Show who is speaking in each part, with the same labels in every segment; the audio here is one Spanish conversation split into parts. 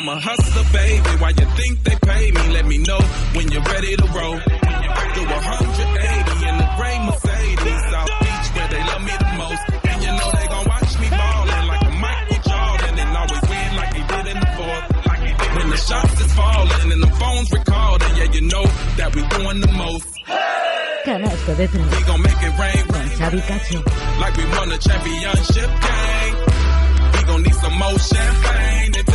Speaker 1: I'm a hustler, baby. Why you think they pay me? Let me know when you're ready to roll. Do 180 in the gray Mercedes, South Beach, where they love me the most. And you know they gon' watch me ballin' like a Michael Jordan and always win like he did in the fourth. Like he did when the shots is falling and the phones recording. Yeah, you know that we doing the most.
Speaker 2: Canasto de tres
Speaker 1: We gon' make it rain,
Speaker 2: con Xavi Cacho.
Speaker 1: like we won a championship game. We gon' need some more champagne to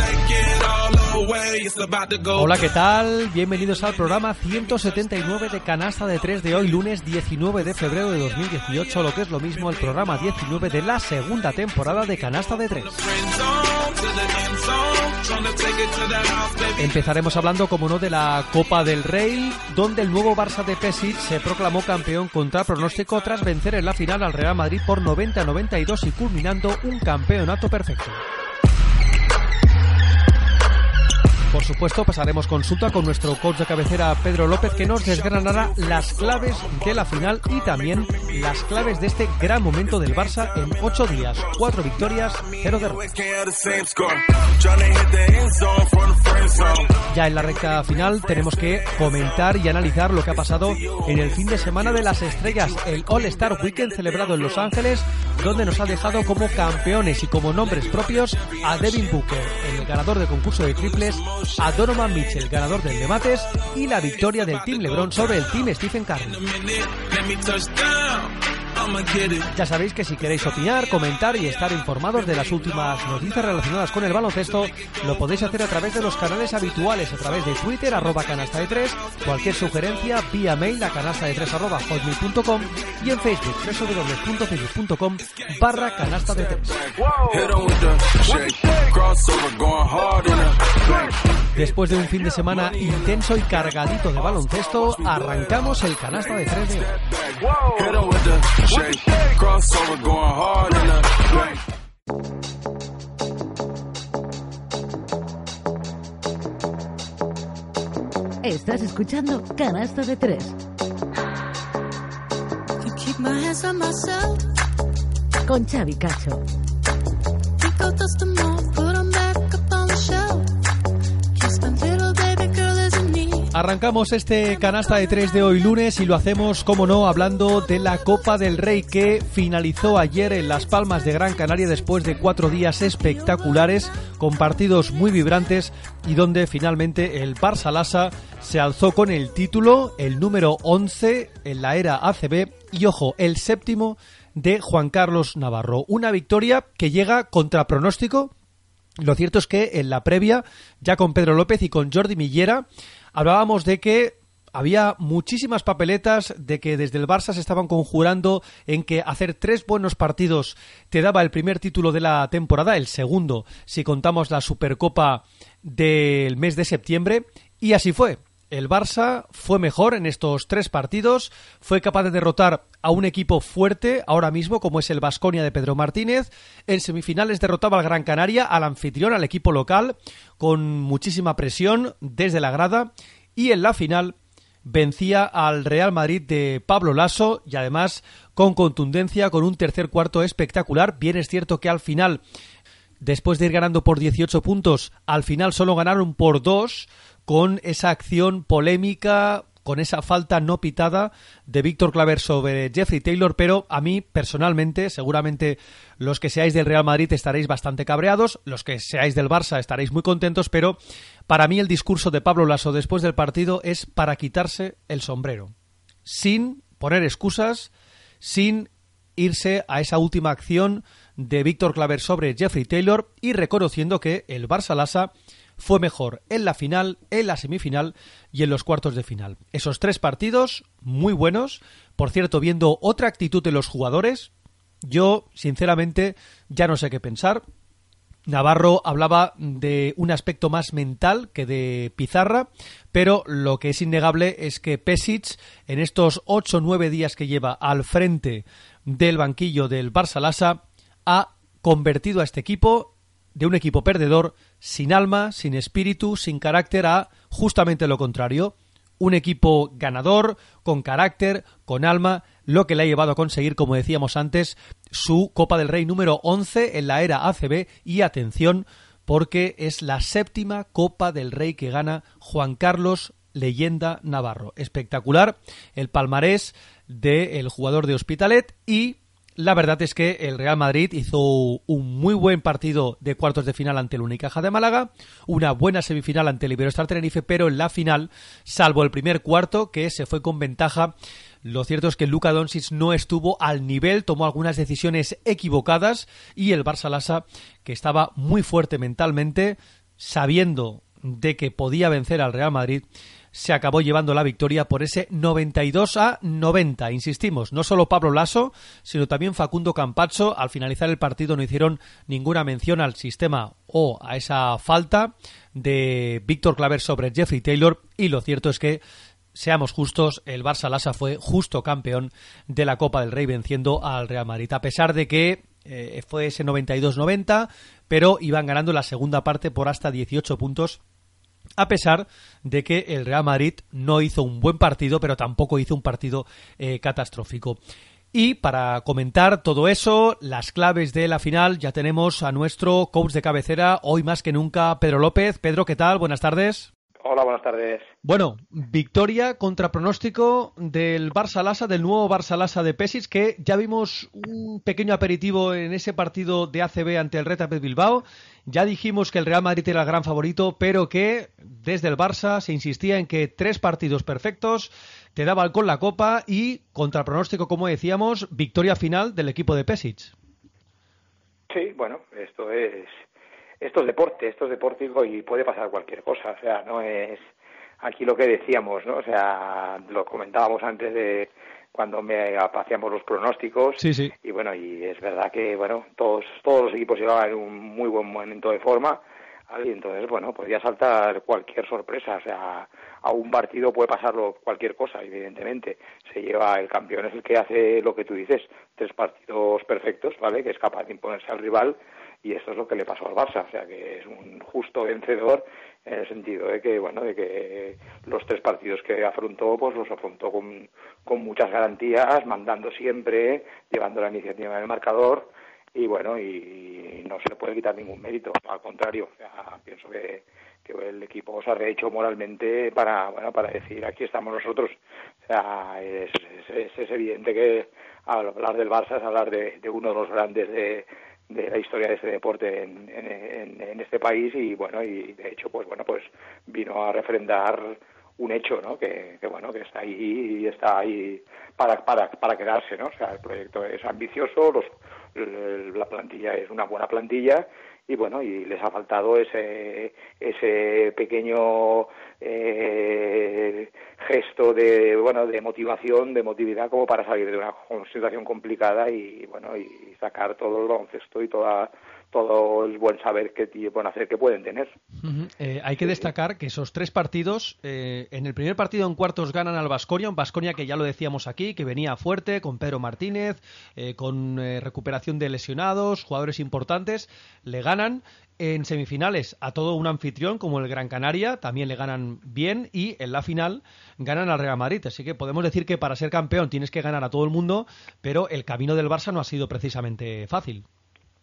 Speaker 3: Hola, ¿qué tal? Bienvenidos al programa 179 de Canasta de 3 de hoy, lunes 19 de febrero de 2018, lo que es lo mismo el programa 19 de la segunda temporada de Canasta de 3.
Speaker 1: friend zone to the end zone. Tryna take it to the house, baby.
Speaker 3: Empezaremos hablando, como no, de la Copa del Rey, donde el nuevo Barça de Pesic se proclamó campeón contra pronóstico tras vencer en la final al Real Madrid por 90 a 92 y culminando un campeonato perfecto. Por supuesto, pasaremos consulta con nuestro coach de cabecera Pedro López que nos desgranará las claves de la final y también las claves de este gran momento del Barça en 8 días, 4 victorias, 0 derrotas. Ya en la recta final tenemos que comentar y analizar lo que ha pasado en el fin de semana de las estrellas, el All Star Weekend celebrado en Los Ángeles, donde nos ha dejado como campeones y como nombres propios a Devin Booker, el ganador del concurso de triples, a Donovan Mitchell, ganador del de mates, y la victoria del Team LeBron sobre el Team Stephen Curry. Ya sabéis que si queréis opinar, comentar y estar informados de las últimas noticias relacionadas con el baloncesto, lo podéis hacer a través de los canales habituales, a través de Twitter, arroba canasta de 3, cualquier sugerencia vía mail a canasta de 3 arroba hotmail.com y en Facebook, www.facebook.com barra canasta de 3.
Speaker 1: Hit 'em
Speaker 3: Después de un fin de semana intenso y cargadito de baloncesto, arrancamos el canasta de 3 de hoy.
Speaker 1: Shake. Crossover going hard in the
Speaker 2: Estás escuchando Canasta de tres
Speaker 4: keep my hands on myself.
Speaker 2: con Xavi Cacho.
Speaker 4: Think I'll dust them off,
Speaker 3: Arrancamos este canasta de 3 de hoy lunes y lo hacemos, como no, hablando de la Copa del Rey que finalizó ayer en Las Palmas de Gran Canaria después de cuatro días espectaculares con partidos muy vibrantes y donde finalmente el Barça Lassa se alzó con el título, el número 11 en la era ACB y ojo, el séptimo de Juan Carlos Navarro. Una victoria que llega contra pronóstico lo cierto es que en la previa, ya con Pedro López y con Jordi Millera, hablábamos de que había muchísimas papeletas de que desde el Barça se estaban conjurando en que hacer tres buenos partidos te daba el primer título de la temporada, el segundo si contamos la Supercopa del mes de septiembre, y así fue. El Barça fue mejor en estos tres partidos, fue capaz de derrotar a un equipo fuerte ahora mismo como es el Vasconia de Pedro Martínez. En semifinales derrotaba al Gran Canaria, al anfitrión, al equipo local, con muchísima presión desde la grada. Y en la final vencía al Real Madrid de Pablo Lasso y además con contundencia, con un tercer cuarto espectacular. Bien es cierto que al final después de ir ganando por 18 puntos, al final solo ganaron por 2 con esa acción polémica, con esa falta no pitada de Víctor Claver sobre Jeffrey Taylor, pero a mí personalmente, seguramente los que seáis del Real Madrid estaréis bastante cabreados, los que seáis del Barça estaréis muy contentos, pero para mí el discurso de Pablo Lasso después del partido es para quitarse el sombrero, sin poner excusas, sin irse a esa última acción de Víctor Claver sobre Jeffrey Taylor y reconociendo que el Barça Lassa fue mejor en la final, en la semifinal y en los cuartos de final. Esos tres partidos muy buenos, por cierto, viendo otra actitud de los jugadores, yo sinceramente ya no sé qué pensar. Navarro hablaba de un aspecto más mental que de pizarra, pero lo que es innegable es que Pesic, en estos 8 o 9 días que lleva al frente del banquillo del Barça Lassa, ha convertido a este equipo de un equipo perdedor, sin alma, sin espíritu, sin carácter, a justamente lo contrario. Un equipo ganador, con carácter, con alma, lo que le ha llevado a conseguir, como decíamos antes, su Copa del Rey número 11 en la era ACB y atención, porque es la séptima Copa del Rey que gana Juan Carlos Leyenda Navarro. Espectacular el palmarés del jugador de Hospitalet y la verdad es que el Real Madrid hizo un muy buen partido de cuartos de final ante el Unicaja de Málaga, una buena semifinal ante el Iberostar Tenerife, pero en la final, salvo el primer cuarto, que se fue con ventaja, lo cierto es que Luka Doncic no estuvo al nivel, tomó algunas decisiones equivocadas y el Barça Lassa, que estaba muy fuerte mentalmente, sabiendo de que podía vencer al Real Madrid, se acabó llevando la victoria por ese 92 a 90. Insistimos, no solo Pablo Lasso, sino también Facundo Campazzo. Al finalizar el partido no hicieron ninguna mención al sistema o a esa falta de Víctor Claver sobre Jeffrey Taylor. Y lo cierto es que seamos justos, el Barça Lassa fue justo campeón de la Copa del Rey venciendo al Real Madrid. A pesar de que eh, fue ese 92-90, pero iban ganando la segunda parte por hasta 18 puntos a pesar de que el Real Madrid no hizo un buen partido, pero tampoco hizo un partido eh, catastrófico. Y para comentar todo eso, las claves de la final, ya tenemos a nuestro coach de cabecera, hoy más que nunca, Pedro López. Pedro, ¿qué tal? Buenas tardes.
Speaker 5: Hola, buenas tardes.
Speaker 3: Bueno, victoria contra pronóstico del Barça Lassa, del nuevo Barça Lassa de Pesis, que ya vimos un pequeño aperitivo en ese partido de ACB ante el Retapet Bilbao. Ya dijimos que el Real Madrid era el gran favorito, pero que desde el Barça se insistía en que tres partidos perfectos te daban con la copa y contra pronóstico, como decíamos, victoria final del equipo de Pesic.
Speaker 5: Sí, bueno, esto es esto es deporte, esto es deporte y puede pasar cualquier cosa, o sea, no es aquí lo que decíamos, ¿no? O sea, lo comentábamos antes de cuando me hacíamos los pronósticos
Speaker 3: Sí, sí.
Speaker 5: y bueno, y es verdad que bueno, todos todos los equipos llevaban un muy buen momento de forma y entonces bueno, podía saltar cualquier sorpresa, o sea, a un partido puede pasarlo cualquier cosa, evidentemente. Se lleva el campeón es el que hace lo que tú dices, tres partidos perfectos, ¿vale? Que es capaz de imponerse al rival y esto es lo que le pasó al Barça, o sea que es un justo vencedor en el sentido de que bueno de que los tres partidos que afrontó pues los afrontó con, con muchas garantías, mandando siempre, llevando la iniciativa en el marcador y bueno y no se le puede quitar ningún mérito, al contrario, o sea, pienso que que el equipo se ha rehecho moralmente para bueno para decir aquí estamos nosotros o sea es, es, es evidente que hablar del Barça es hablar de, de uno de los grandes de, de la historia de este deporte en, en, este país y bueno y de hecho pues bueno pues vino a refrendar un hecho no que, que bueno que está ahí y está ahí para para para quedarse no o sea el proyecto es ambicioso los la plantilla es una buena plantilla y bueno y les ha faltado ese ese pequeño eh, gesto de bueno de motivación de motividad como para salir de una situación complicada y bueno y sacar todo el baloncesto y toda todo el buen saber que buen hacer que pueden tener.
Speaker 3: Uh -huh. eh, hay que destacar que esos tres partidos, eh, en el primer partido en cuartos ganan al Vasconia, un Vasconia que ya lo decíamos aquí, que venía fuerte, con Pedro Martínez, eh, con recuperación de lesionados, jugadores importantes, le ganan. En semifinales a todo un anfitrión como el Gran Canaria, también le ganan bien y en la final ganan al Real Madrid. Así que podemos decir que para ser campeón tienes que ganar a todo el mundo, pero el camino del Barça no ha sido precisamente fácil.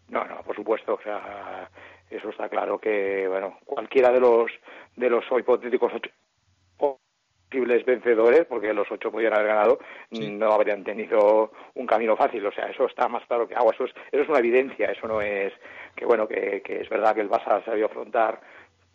Speaker 5: No, no, por supuesto, o sea, eso está claro que, bueno, cualquiera de los de los hipotéticos ocho posibles vencedores, porque los ocho podían haber ganado, sí. no habrían tenido un camino fácil, o sea, eso está más claro que agua, eso es, eso es una evidencia, eso no es, que bueno, que, que es verdad que el Barça ha sabido afrontar,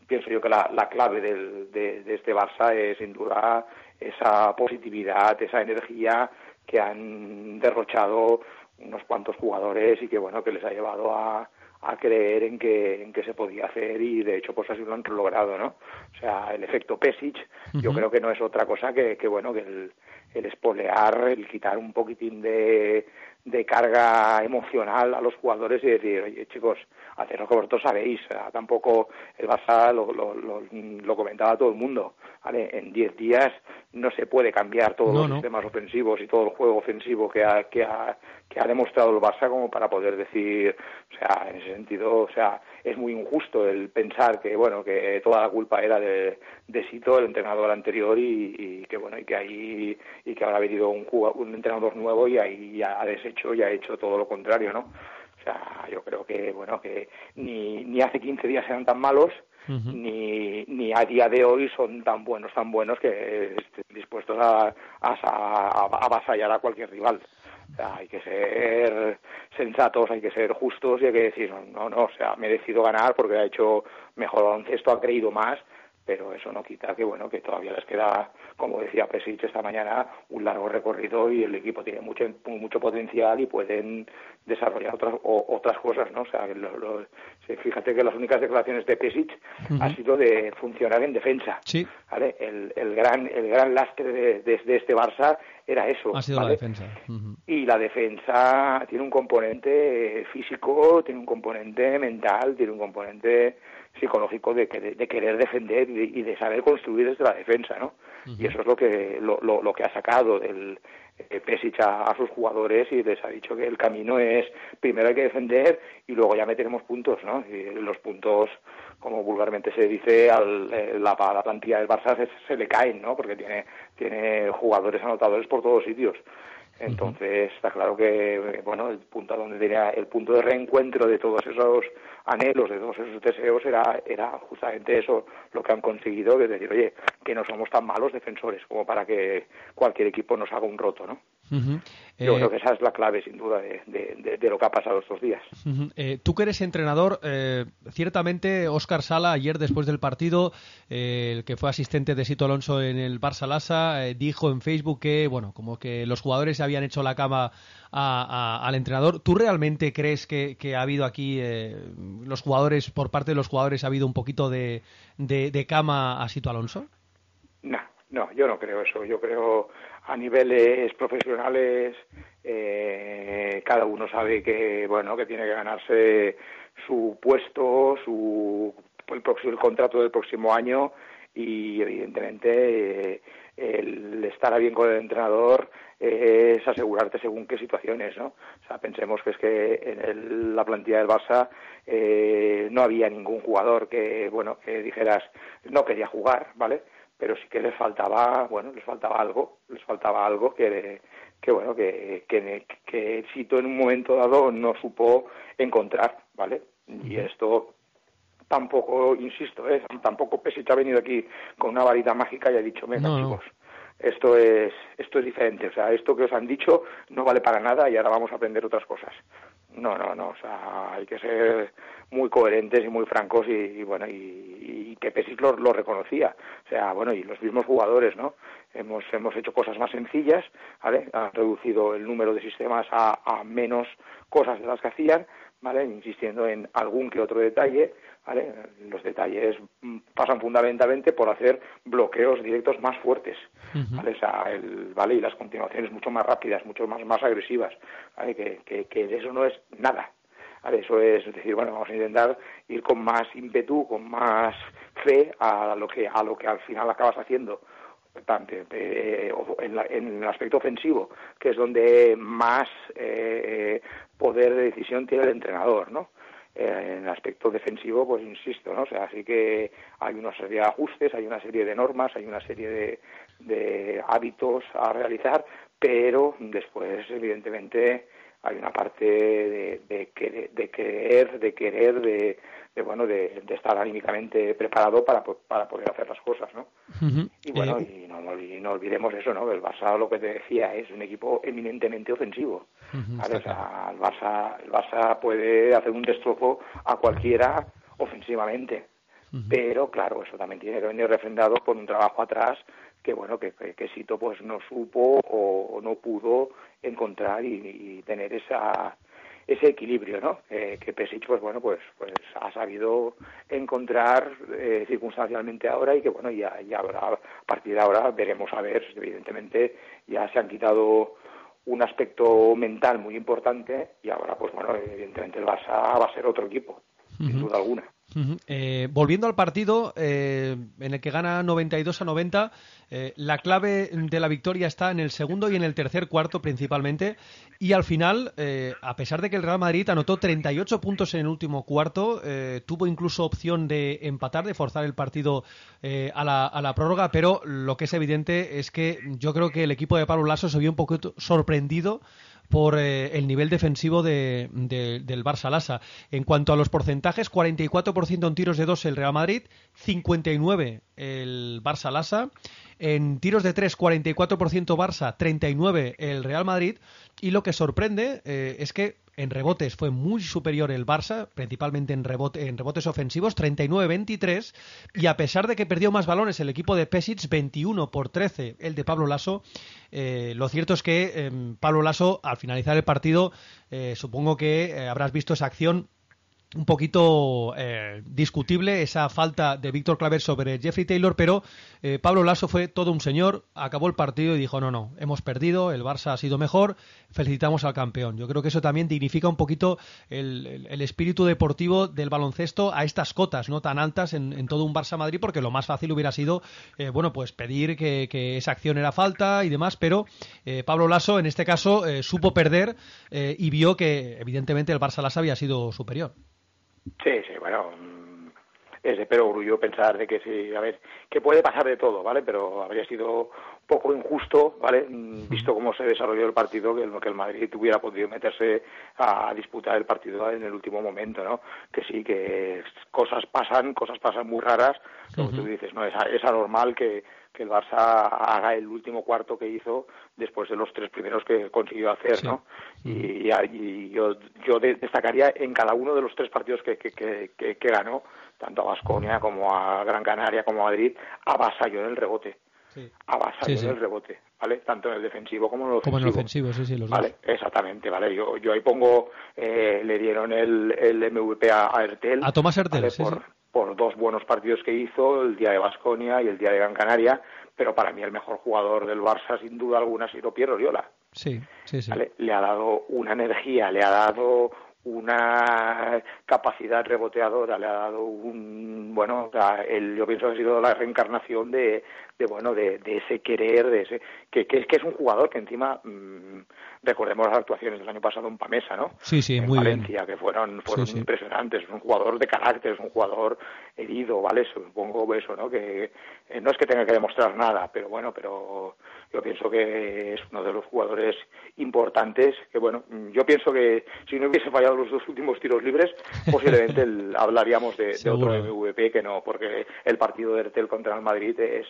Speaker 5: pienso yo que la, la clave del, de, de este Barça es sin duda esa positividad, esa energía que han derrochado unos cuantos jugadores y que bueno que les ha llevado a, a creer en que en que se podía hacer y de hecho pues así lo han logrado no o sea el efecto Pesic uh -huh. yo creo que no es otra cosa que, que bueno que el el espolear, el quitar un poquitín de, de carga emocional a los jugadores y decir, oye chicos, hacer lo que vosotros sabéis, sea, tampoco el Barça lo, lo, lo, lo comentaba todo el mundo, ¿vale? En 10 días no se puede cambiar todos
Speaker 3: No,
Speaker 5: los
Speaker 3: no.
Speaker 5: sistemas ofensivos y todo el juego ofensivo que ha, que ha, que ha demostrado el Barça como para poder decir, o sea, en ese sentido, o sea, es muy injusto el pensar que, bueno, que toda la culpa era de, de Sito, el entrenador anterior, y, y que, bueno, y que ahí, y que ahora ha venido un, un entrenador nuevo y ahí ya ha deshecho y ha hecho todo lo contrario, ¿no? O sea, yo creo que, bueno, que ni, ni hace 15 días eran tan malos, ni, ni a día de hoy son tan buenos, tan buenos que estén dispuestos a, a, a- a avasallar a cualquier rival. O sea, hay que ser sensatos, hay que ser justos y hay que decir, no, no, o sea, ha merecido ganar porque ha hecho mejor baloncesto, ha creído más, pero eso no quita que, bueno, que todavía les queda, como decía Pesic esta mañana, un largo recorrido y el equipo tiene mucho mucho potencial y pueden desarrollar otras o- otras cosas, ¿no? O sea, lo- lo- fíjate que las únicas declaraciones de Pesic ha sido de funcionar en defensa.
Speaker 3: Sí.
Speaker 5: ¿vale? El, el gran el gran lastre de, de- de este Barça era eso.
Speaker 3: Ha sido la defensa.
Speaker 5: Y la defensa tiene un componente físico, tiene un componente mental, tiene un componente psicológico de, que- de querer defender y de, y de saber construir desde la defensa, ¿no? Y eso es lo que lo, lo, lo que ha sacado del eh, Pesic a, a sus jugadores y les ha dicho que el camino es primero hay que defender y luego ya meteremos puntos, ¿no? Y los puntos, como vulgarmente se dice, al, eh, la, a la plantilla del Barça se, se le caen, ¿no? Porque tiene tiene jugadores anotadores por todos sitios. Entonces está claro que bueno el punto donde tenía el punto de reencuentro de todos esos anhelos, de todos esos deseos era era justamente eso lo que han conseguido, que es decir, oye, que no somos tan malos defensores como para que cualquier equipo nos haga un roto, ¿no? Yo
Speaker 3: Eh,
Speaker 5: creo que esa es la clave sin duda de, de- de- de lo que ha pasado estos días.
Speaker 3: Eh, tú que eres entrenador, eh, ciertamente Óscar Sala ayer después del partido, eh, el que fue asistente de Sito Alonso en el Barça Lassa, eh, dijo en Facebook que, bueno, como que los jugadores habían hecho la cama a- a- al entrenador. ¿Tú realmente crees que, que ha habido aquí, eh, los jugadores, por parte de los jugadores, ha habido un poquito de, de- de cama a Sito Alonso?
Speaker 5: No, no, yo no creo eso. Yo creo a niveles profesionales eh, cada uno sabe que bueno que tiene que ganarse su puesto, su el próximo el contrato del próximo año y evidentemente eh, el estar a bien con el entrenador eh, es asegurarte según qué situaciones, ¿no? O sea, pensemos que es que en el- la plantilla del Barça eh, no había ningún jugador que, bueno, que dijeras no quería jugar, ¿vale? Pero sí que les faltaba, bueno, les faltaba algo, les faltaba algo que, que bueno, que, que, que Sito en un momento dado no supo encontrar, ¿vale? Y esto tampoco, insisto, ¿eh? tampoco Pesic ha venido aquí con una varita mágica y ha dicho, venga
Speaker 3: No, no.
Speaker 5: chicos, esto es, esto es diferente, o sea, esto que os han dicho no vale para nada y ahora vamos a aprender otras cosas. No, no, no, o sea, hay que ser muy coherentes y muy francos y, bueno, y, que Pesic lo, reconocía, o sea, bueno, y los mismos jugadores, ¿no? Hemos, hemos hecho cosas más sencillas, ¿vale? Han reducido el número de sistemas a menos cosas de las que hacían, ¿vale? Insistiendo en algún que otro detalle, ¿vale? Los detalles pasan fundamentalmente por hacer bloqueos directos más fuertes, ¿vale? O sea, el- ¿vale? Y las continuaciones mucho más rápidas, mucho más, más agresivas, ¿vale? Que, que, que eso no es nada, ¿vale? Eso es decir, bueno, vamos a intentar ir con más ímpetu, con más fe a lo que, a lo que al final acabas haciendo eh, en, la- en el aspecto ofensivo, que es donde más eh, poder de decisión tiene el entrenador, ¿no? Eh, en el aspecto defensivo, pues insisto, ¿no? O así que hay una serie de ajustes, hay una serie de normas, hay una serie de, de hábitos a realizar, pero después, evidentemente, hay una parte de, de, querer, de querer, de querer, de, de, bueno, de, estar anímicamente preparado para, para poder hacer las cosas, ¿no? Y bueno,
Speaker 3: Eh,
Speaker 5: y no, no, y no olvidemos eso, ¿no? El Barça, lo que te decía, es un equipo eminentemente ofensivo.
Speaker 3: Ujú,
Speaker 5: ¿vale?
Speaker 3: está
Speaker 5: O sea, el Barça, el Barça puede hacer un destrozo a cualquiera ofensivamente. Pero claro, eso también tiene que venir refrendado por un trabajo atrás que bueno, que, que, que Sito pues no supo o, o no pudo encontrar y, y tener esa ese equilibrio, ¿no? Eh, que Pesic, pues bueno, pues, pues ha sabido encontrar eh, circunstancialmente ahora y que bueno, ya, ya habrá, a partir de ahora veremos a ver, evidentemente ya se han quitado un aspecto mental muy importante y ahora, pues bueno, evidentemente el Barça va a ser otro equipo, sin duda alguna.
Speaker 3: Eh, volviendo al partido eh, en el que gana 92 a 90, eh, la clave de la victoria está en el segundo y en el tercer cuarto principalmente. Y al final, eh, a pesar de que el Real Madrid anotó 38 puntos en el último cuarto, tuvo incluso opción de empatar, de forzar el partido a, la, a la prórroga, pero lo que es evidente es que yo creo que el equipo de Pablo Lasso se vio un poquito sorprendido por eh, el nivel defensivo de, de- del Barça Lassa. En cuanto a los porcentajes, 44% en tiros de dos el Real Madrid, 59 el Barça Lassa. En tiros de tres, 44% Barça, 39 el Real Madrid. Y lo que sorprende eh, es que en rebotes fue muy superior el Barça, principalmente en, rebote, en rebotes ofensivos, 39-23. Y a pesar de que perdió más balones el equipo de Pesic, 21 por 13 el de Pablo Lasso, eh, lo cierto es que eh, Pablo Lasso, al finalizar el partido, eh, supongo que eh, habrás visto esa acción un poquito eh, discutible esa falta de Víctor Claver sobre Jeffrey Taylor, pero eh, Pablo Lasso fue todo un señor, acabó el partido y dijo, no, no, hemos perdido, el Barça ha sido mejor, felicitamos al campeón. Yo creo que eso también dignifica un poquito el, espíritu deportivo del baloncesto a estas cotas no tan altas en, en todo un Barça-Madrid, porque lo más fácil hubiera sido, eh, bueno, pues pedir que, esa acción era falta y demás, pero Pablo Lasso en este caso supo perder y vio que evidentemente el Barça-Lasso había sido superior.
Speaker 5: Sí, sí, bueno, mm, es de pero orgullo pensar de que sí, a ver, que puede pasar de todo, ¿vale? Pero habría sido poco injusto, ¿vale? Mm, Visto cómo se desarrolló el partido, que el, que el Madrid hubiera podido meterse a, disputar el partido en el último momento, ¿no? Que sí, que cosas pasan, cosas pasan muy raras, como tú dices, ¿no? Es, es anormal que, que el Barça haga el último cuarto que hizo después de los tres primeros que consiguió hacer,
Speaker 3: Sí.
Speaker 5: ¿no? Y, y yo, yo de- destacaría en cada uno de los tres partidos que, que, que, que- que ganó, tanto a Basconia como a Gran Canaria como a Madrid, avasalló en el rebote. Avasalló
Speaker 3: Sí, sí.
Speaker 5: en el rebote, ¿vale? Tanto en el defensivo como en el
Speaker 3: Como en
Speaker 5: ofensivo.
Speaker 3: el ofensivo, sí, sí, los
Speaker 5: Vale,
Speaker 3: dos.
Speaker 5: exactamente, vale. Yo, yo ahí pongo, eh, le dieron el, el MVP a, a Ertel.
Speaker 3: A Tomás sí,
Speaker 5: por,
Speaker 3: sí.
Speaker 5: Por dos buenos partidos que hizo, el día de Basconia y el día de Gran Canaria, pero para mí el mejor jugador del Barça, sin duda alguna, ha sido Piero Oriola.
Speaker 3: Sí, sí, sí.
Speaker 5: ¿vale? Le ha dado una energía, le ha dado una capacidad reboteadora, le ha dado un, bueno, o sea, el- yo pienso que ha sido la reencarnación de, de bueno, de, de ese querer, de ese, que, que es que es un jugador que encima, mm, recordemos las actuaciones del año pasado en Pamesa, ¿no?
Speaker 3: Sí, sí,
Speaker 5: en
Speaker 3: muy bien.
Speaker 5: Valencia, que fueron, fueron
Speaker 3: Sí,
Speaker 5: impresionantes, es un jugador de carácter, es un jugador herido, ¿vale? Supongo eso, ¿no? Que eh, no es que tenga que demostrar nada, pero bueno, pero yo pienso que es uno de los jugadores importantes, que bueno, mm, yo pienso que si no hubiese fallado los dos últimos tiros libres, posiblemente el- hablaríamos de, de otro. MVP que no, porque el partido de Ertel contra el Madrid es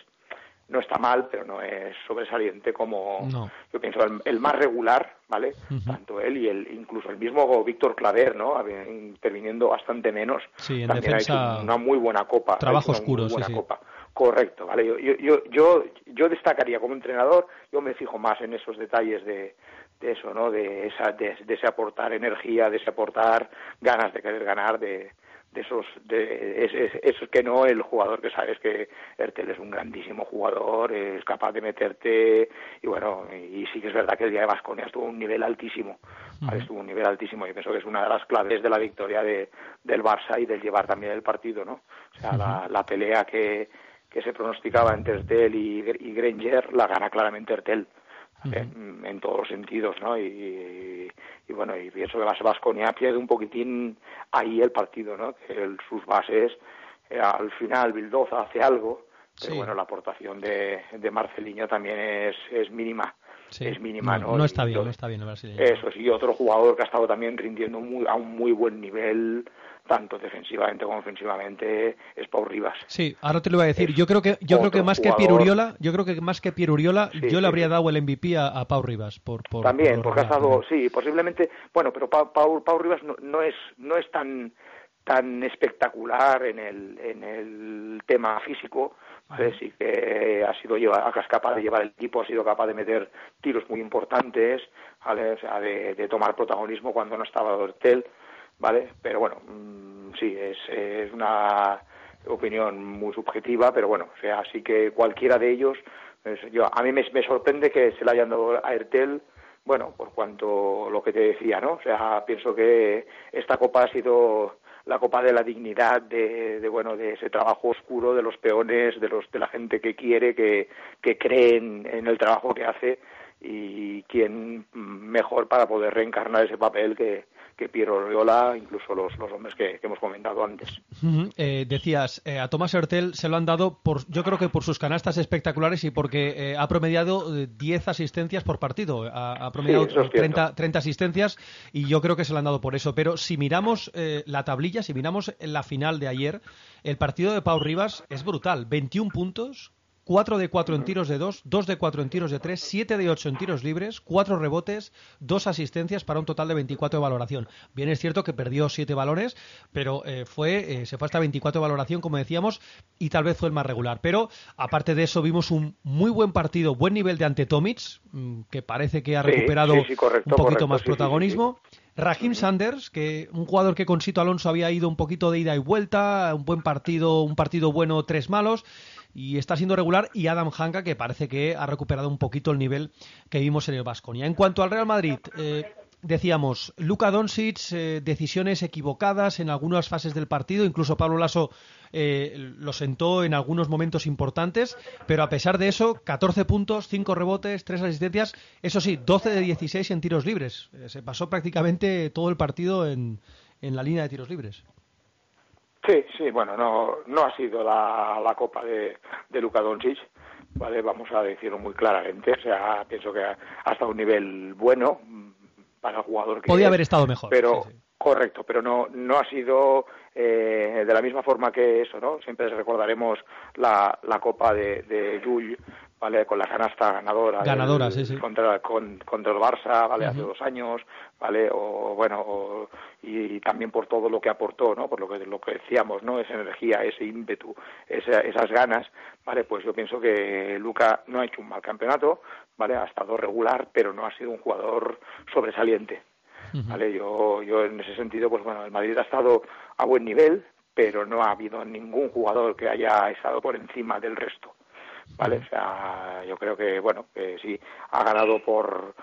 Speaker 5: no está mal, pero no es sobresaliente como
Speaker 3: No.
Speaker 5: yo pienso el, el más regular, ¿vale? Tanto él y el incluso el mismo Víctor Claver, ¿no? Interviniendo bastante menos.
Speaker 3: Sí, en
Speaker 5: también ha
Speaker 3: defensa,
Speaker 5: hecho una muy buena copa. ha
Speaker 3: trabajo oscuro,
Speaker 5: muy
Speaker 3: sí,
Speaker 5: buena
Speaker 3: sí.
Speaker 5: copa. Correcto, ¿vale? Yo, yo, yo, yo, yo destacaría como entrenador, yo me fijo más en esos detalles de, de eso, ¿no? De, esa, de, de ese aportar energía, de ese aportar ganas de querer ganar, de, de esos de es, es- esos que no el jugador que sabes que Ertel es un grandísimo jugador es capaz de meterte y bueno y sí que es verdad que el día de Vasconia estuvo a un nivel altísimo ¿vale? estuvo a un nivel altísimo y pienso que es una de las claves de la victoria de, del Barça y del llevar también el partido no o sea la, la pelea que que se pronosticaba entre Ertel y, y Granger la gana claramente Ertel en todos los sentidos, ¿no? Y, y bueno, y pienso que Vas- Vasconia pierde un poquitín ahí el partido, ¿no? Que el- sus bases, eh, al final Bildoza hace algo, pero
Speaker 3: Sí.
Speaker 5: bueno, la aportación de, de Marceliño también es, es mínima.
Speaker 3: Sí.
Speaker 5: Es mínima, ¿no?
Speaker 3: No está bien, no está bien el brasileño.
Speaker 5: Eso sí, otro jugador que ha estado también rindiendo muy, a un muy buen nivel, tanto defensivamente como ofensivamente, es Pau Rivas.
Speaker 3: Sí, ahora te lo voy a decir.
Speaker 5: Es
Speaker 3: Yo creo que yo creo que más que
Speaker 5: jugador.
Speaker 3: Pieruriola, yo creo que más que Pieruriola,
Speaker 5: Sí,
Speaker 3: yo le habría
Speaker 5: sí.
Speaker 3: dado el MVP a, a Pau Rivas por, por
Speaker 5: También,
Speaker 3: por
Speaker 5: porque ha estado, sí, posiblemente, bueno, pero Pau, Pau, Pau Rivas no, no es no es tan tan espectacular en el en el tema físico, ¿vale? Sí que ha sido lleva- es capaz de llevar el equipo, ha sido capaz de meter tiros muy importantes, ¿vale? O sea, de, de tomar protagonismo cuando no estaba Hortel, ¿vale? Pero bueno, mm, sí, es, es una opinión muy subjetiva, pero bueno, o sea, sí que cualquiera de ellos, pues, yo, a mí me, sorprende que se le hayan dado a Ertel, bueno, por cuanto lo que te decía, ¿no? O sea, pienso que esta copa ha sido la copa de la dignidad, de, de, bueno, de ese trabajo oscuro de los peones, de los de la gente que quiere, que, que cree en el trabajo que hace y quién mejor para poder reencarnar ese papel que, que Piero Oriola, incluso los, los hombres que, que hemos comentado antes.
Speaker 3: Eh, decías, eh, a Tomás Hertel se lo han dado, por, yo creo que por sus canastas espectaculares y porque eh, ha promediado eh, 10 asistencias por partido. Ha, ha promediado
Speaker 5: Sí, eso es
Speaker 3: 30,
Speaker 5: cierto.
Speaker 3: 30 asistencias y yo creo que se lo han dado por eso. Pero si miramos la tablilla, si miramos la final de ayer, el partido de Pau Rivas es brutal. 21 puntos, 4 de 4 en tiros de 2, 2 de 4 en tiros de 3, 7 de 8 en tiros libres, 4 rebotes, 2 asistencias para un total de 24 de valoración. Bien es cierto que perdió 7 balones, pero eh, fue eh, se fue hasta 24 de valoración, como decíamos, y tal vez fue el más regular. Pero aparte de eso, vimos un muy buen partido, buen nivel de ante Tomic, mm, que parece que ha recuperado
Speaker 5: sí, sí, correcto,
Speaker 3: un poquito
Speaker 5: correcto,
Speaker 3: más protagonismo. Raheem Sanders, que un jugador que con Sito Alonso había ido un poquito de ida y vuelta, un buen partido, un partido bueno, tres malos, y está siendo regular, y Adam Hanka, que parece que ha recuperado un poquito el nivel que vimos en el Vasconia. En cuanto al Real Madrid, eh, decíamos, Luka Doncic, eh, decisiones equivocadas en algunas fases del partido, incluso Pablo Lasso eh, lo sentó en algunos momentos importantes, pero a pesar de eso, 14 puntos, 5 rebotes, 3 asistencias, eso sí, 12 de 16 en tiros libres. Eh, se pasó prácticamente todo el partido en, en la línea de tiros libres.
Speaker 5: Sí, sí, bueno, no, no ha sido la, la copa de, de Luka Doncic, ¿vale? Vamos a decirlo muy claramente, o sea, pienso que ha, ha estado un nivel bueno mm, para el jugador que
Speaker 3: Podía
Speaker 5: es,
Speaker 3: haber estado mejor.
Speaker 5: pero
Speaker 3: sí, sí.
Speaker 5: correcto, pero no no ha sido eh, de la misma forma que eso, ¿no? Siempre recordaremos la, la copa de, de Jull, ¿vale? Con la canasta ganadora.
Speaker 3: Ganadora,
Speaker 5: del-
Speaker 3: sí, sí.
Speaker 5: Contra, con- contra el Barça, ¿vale? Hace dos años, ¿vale? O bueno, o- y, y también por todo lo que aportó, ¿no? Por lo que, lo que decíamos, ¿no? Esa energía, ese ímpetu, esa- esas ganas, ¿vale? Pues yo pienso que Luca no ha hecho un mal campeonato, ¿vale? Ha estado regular, pero no ha sido un jugador sobresaliente. ¿vale? Yo, yo en ese sentido, pues bueno, el Madrid ha estado a buen nivel, pero no ha habido ningún jugador que haya estado por encima del resto, ¿vale? O sea, yo creo que, bueno, que sí, ha ganado por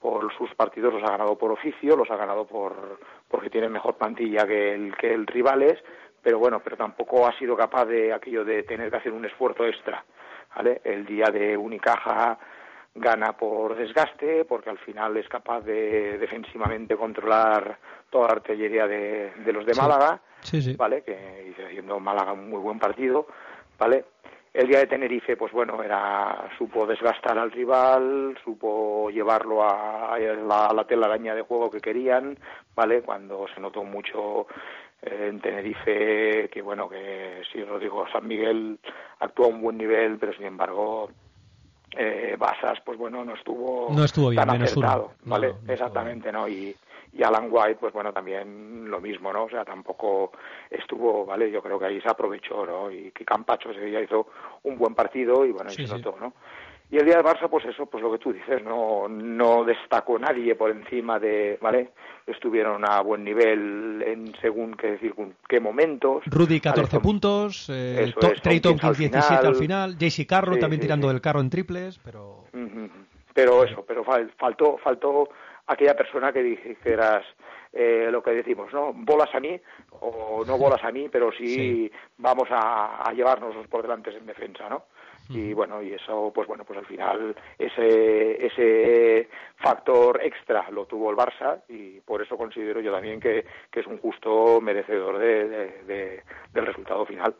Speaker 5: por sus partidos, los ha ganado por oficio, los ha ganado por porque tiene mejor plantilla que el que el rivales, pero bueno, pero tampoco ha sido capaz de aquello de tener que hacer un esfuerzo extra, ¿vale? El día de Unicaja gana por desgaste, porque al final es capaz de defensivamente controlar toda la artillería de, de los de
Speaker 3: Sí.
Speaker 5: Málaga,
Speaker 3: Sí, sí.
Speaker 5: ¿vale? Que hizo haciendo Málaga un muy buen partido, ¿vale? El día de Tenerife, pues bueno, era supo desgastar al rival, supo llevarlo a, a la, a la telaraña de juego que querían, ¿vale? Cuando se notó mucho eh, en Tenerife que bueno, que sí, Rodrigo San Miguel actuó a un buen nivel, pero sin embargo eh, Basas, pues bueno, no estuvo,
Speaker 3: No estuvo bien,
Speaker 5: tan acertado,
Speaker 3: No,
Speaker 5: ¿vale?
Speaker 3: no
Speaker 5: Exactamente, ¿no? Y, y Alan White, pues bueno, también lo mismo, ¿no? O sea, tampoco estuvo, ¿vale? Yo creo que ahí se aprovechó, ¿no? Y que Campacho ese día hizo un buen partido y bueno, y
Speaker 3: Sí,
Speaker 5: se notó, ¿no? Y el día del Barça, pues eso, pues lo que tú dices, no, no destacó nadie por encima de, ¿vale? Estuvieron a buen nivel en según qué decir, qué momentos.
Speaker 3: Rudy
Speaker 5: ¿vale?
Speaker 3: 14
Speaker 5: Son-
Speaker 3: puntos, eh,
Speaker 5: es,
Speaker 3: Trey
Speaker 5: Tompkins
Speaker 3: Tompkins
Speaker 5: al
Speaker 3: 17 al
Speaker 5: final.
Speaker 3: JC Carro
Speaker 5: Sí,
Speaker 3: también
Speaker 5: sí,
Speaker 3: tirando
Speaker 5: sí.
Speaker 3: del carro en triples, pero.
Speaker 5: Pero eso, pero fal- faltó, faltó aquella persona que dijeras eh, lo que decimos, ¿no? Bolas a mí o no bolas a mí, pero sí,
Speaker 3: Sí.
Speaker 5: vamos a, a llevarnos por delante en defensa, ¿no? Y bueno, y eso, pues bueno, pues al final ese, ese factor extra lo tuvo el Barça y por eso considero yo también que, que es un justo merecedor de, de- de- del resultado final.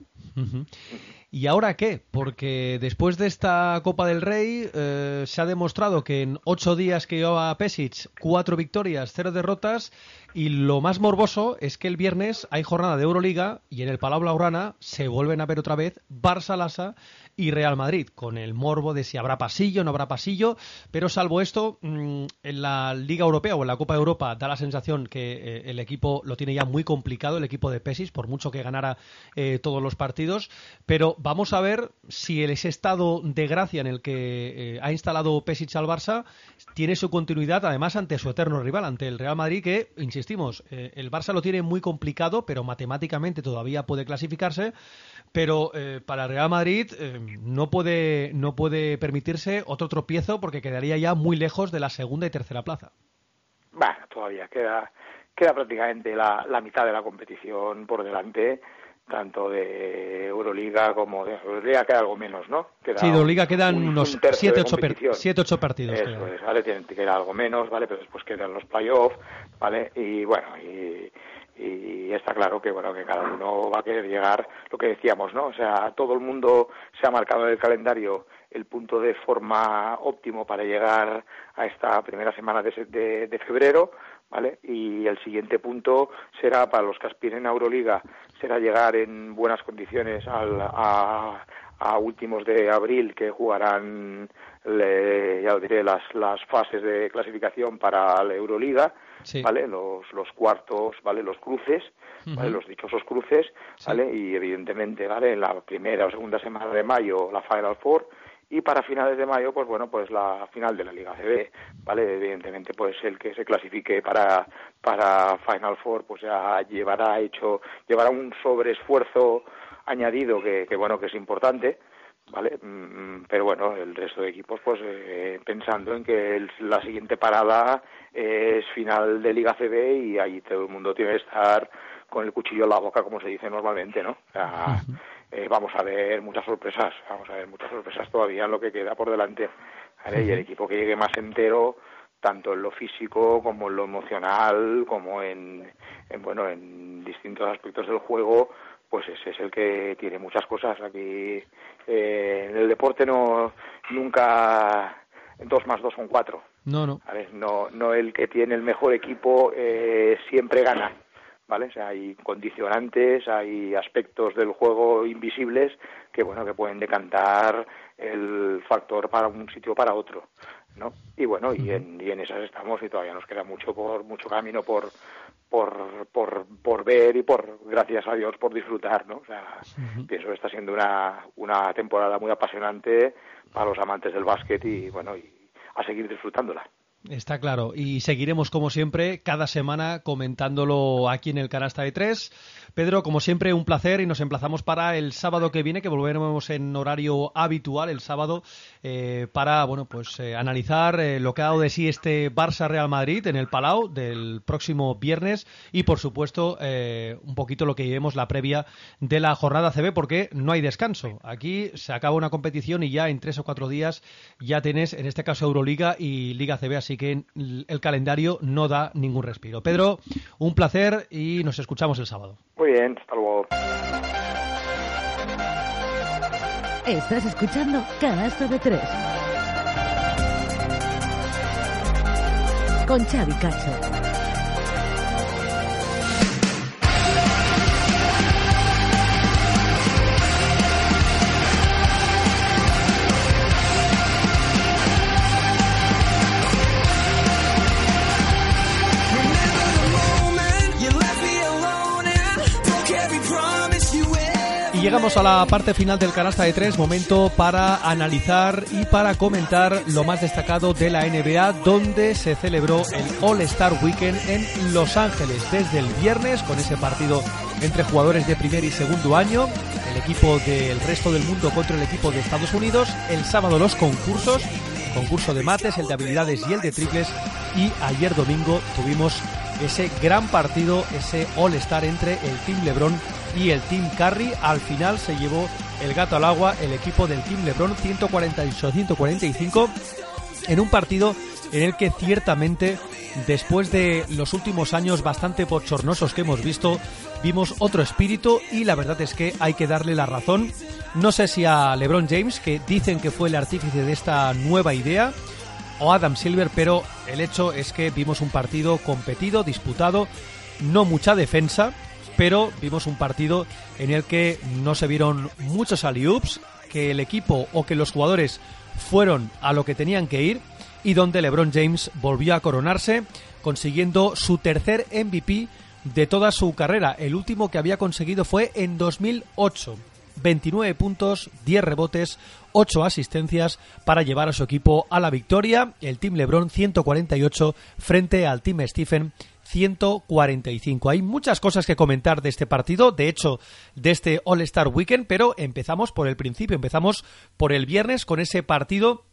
Speaker 3: ¿Y ahora qué? Porque después de esta Copa del Rey eh, se ha demostrado que en ocho días que llevaba Pesic, cuatro victorias, cero derrotas, y lo más morboso es que el viernes hay jornada de Euroliga y en el Palau Blaugrana se vuelven a ver otra vez Barça Lassa y Real Madrid, con el morbo de si habrá pasillo, no habrá pasillo, pero salvo esto, mm, en la Liga Europea o en la Copa de Europa da la sensación que eh, el equipo lo tiene ya muy complicado, el equipo de Pesis, por mucho que ganara eh, todos los partidos, pero vamos a ver si el- ese estado de gracia en el que eh, ha instalado Pesic al Barça tiene su continuidad además ante su eterno rival, ante el Real Madrid, que, insistimos, eh, el Barça lo tiene muy complicado, pero matemáticamente todavía puede clasificarse, pero eh, para el Real Madrid eh, no, puede, no puede permitirse otro tropiezo porque quedaría ya muy lejos de la segunda y tercera plaza.
Speaker 5: Bueno, todavía queda, queda prácticamente la, la mitad de la competición por delante, tanto de Euroliga como de Euroliga queda algo menos, ¿no? Queda
Speaker 3: Sí, de Euroliga quedan
Speaker 5: un-
Speaker 3: unos
Speaker 5: un tercio de
Speaker 3: 7-8
Speaker 5: competición.
Speaker 3: siete, ocho partidos.
Speaker 5: Eso
Speaker 3: quedan.
Speaker 5: es, ¿vale? Tiene, queda algo menos, ¿vale? Pero después quedan los playoffs, ¿vale? Y bueno, y, y está claro que, bueno, que cada uno va a querer llegar, lo que decíamos, ¿no? O sea, todo el mundo se ha marcado en el calendario el punto de forma óptimo para llegar a esta primera semana de, de, de febrero, ¿vale? Y el siguiente punto será para los que aspiren a Euroliga, será llegar en buenas condiciones al, a, a últimos de abril que jugarán, le- ya lo diré, las, las fases de clasificación para la Euroliga,
Speaker 3: Sí.
Speaker 5: ¿vale? Los, los cuartos, ¿vale? Los cruces, ¿vale? Los dichosos cruces, ¿vale? Y evidentemente, ¿vale? En la primera o segunda semana de mayo la Final Four y para finales de mayo, pues bueno, pues la final de la Liga CB, ¿vale? Evidentemente, pues el que se clasifique para, para Final Four, pues ya llevará hecho, llevará un sobreesfuerzo añadido que, que bueno, que es importante, ¿vale? Mm, Pero bueno, el resto de equipos, pues eh, pensando en que el- la siguiente parada es final de Liga CB y ahí todo el mundo tiene que estar con el cuchillo en la boca, como se dice normalmente, ¿no? Eh, vamos a ver muchas sorpresas, vamos a ver muchas sorpresas todavía en lo que queda por delante, ¿vale? Y el equipo que llegue más entero, tanto en lo físico como en lo emocional, como en, en bueno, en distintos aspectos del juego, pues ese es el que tiene muchas cosas. Aquí eh, en el deporte no nunca dos más dos son cuatro.
Speaker 3: No, no.
Speaker 5: ¿vale? No, no el que tiene el mejor equipo eh, siempre gana, ¿vale? O sea, hay condicionantes, hay aspectos del juego invisibles que, bueno, que pueden decantar el factor para un sitio o para otro, ¿no? Y bueno, y en, y en esas estamos y todavía nos queda mucho por mucho camino por por, por, por ver y por, gracias a Dios, por disfrutar, ¿no? O sea, pienso que está siendo una, una temporada muy apasionante para los amantes del básquet y, bueno, y a seguir disfrutándola.
Speaker 3: Está claro. Y seguiremos, como siempre, cada semana comentándolo aquí en el Canasta de Tres. Pedro, como siempre, un placer y nos emplazamos para el sábado que viene, que volveremos en horario habitual el sábado, eh, para bueno pues eh, analizar eh, lo que ha dado de sí este Barça-Real Madrid en el Palau del próximo viernes y, por supuesto, un poquito lo que llevemos la previa de la jornada CB, porque no hay descanso. Aquí se acaba una competición y ya en tres o cuatro días ya tienes, en este caso, Euroliga y Liga CB, así que el calendario no da ningún respiro. Pedro, un placer y nos escuchamos el sábado.
Speaker 5: Muy bien, hasta luego.
Speaker 2: Estás escuchando Canasta de Tres. Con Xavi Cacho.
Speaker 3: Llegamos a la parte final del canasta de tres, momento para analizar y para comentar lo más destacado de la NBA, donde se celebró el All-Star Weekend en Los Ángeles. Desde el viernes con ese partido entre jugadores de primer y segundo año, el equipo del resto del mundo contra el equipo de Estados Unidos, el sábado los concursos, concurso de mates, el de habilidades y el de triples, y ayer domingo tuvimos ese gran partido, ese All-Star entre el Team LeBron y el Team Curry. Al final se llevó el gato al agua el equipo del Team LeBron 148-145 en un partido en el que ciertamente después de los últimos años bastante bochornosos que hemos visto, vimos otro espíritu y la verdad es que hay que darle la razón. No sé si a LeBron James, que dicen que fue el artífice de esta nueva idea, o Adam Silver, pero el hecho es que vimos un partido competido, disputado, no mucha defensa, pero vimos un partido en el que no se vieron muchos alley-oops, que el equipo o que los jugadores fueron a lo que tenían que ir y donde LeBron James volvió a coronarse consiguiendo su tercer MVP de toda su carrera. El último que había conseguido fue en 2008. 29 puntos, 10 rebotes, 8 asistencias para llevar a su equipo a la victoria. El Team LeBron 148 frente al Team Stephen 145. Hay muchas cosas que comentar de este partido, de hecho, de este All-Star Weekend, pero empezamos por el principio, empezamos por el viernes con ese partido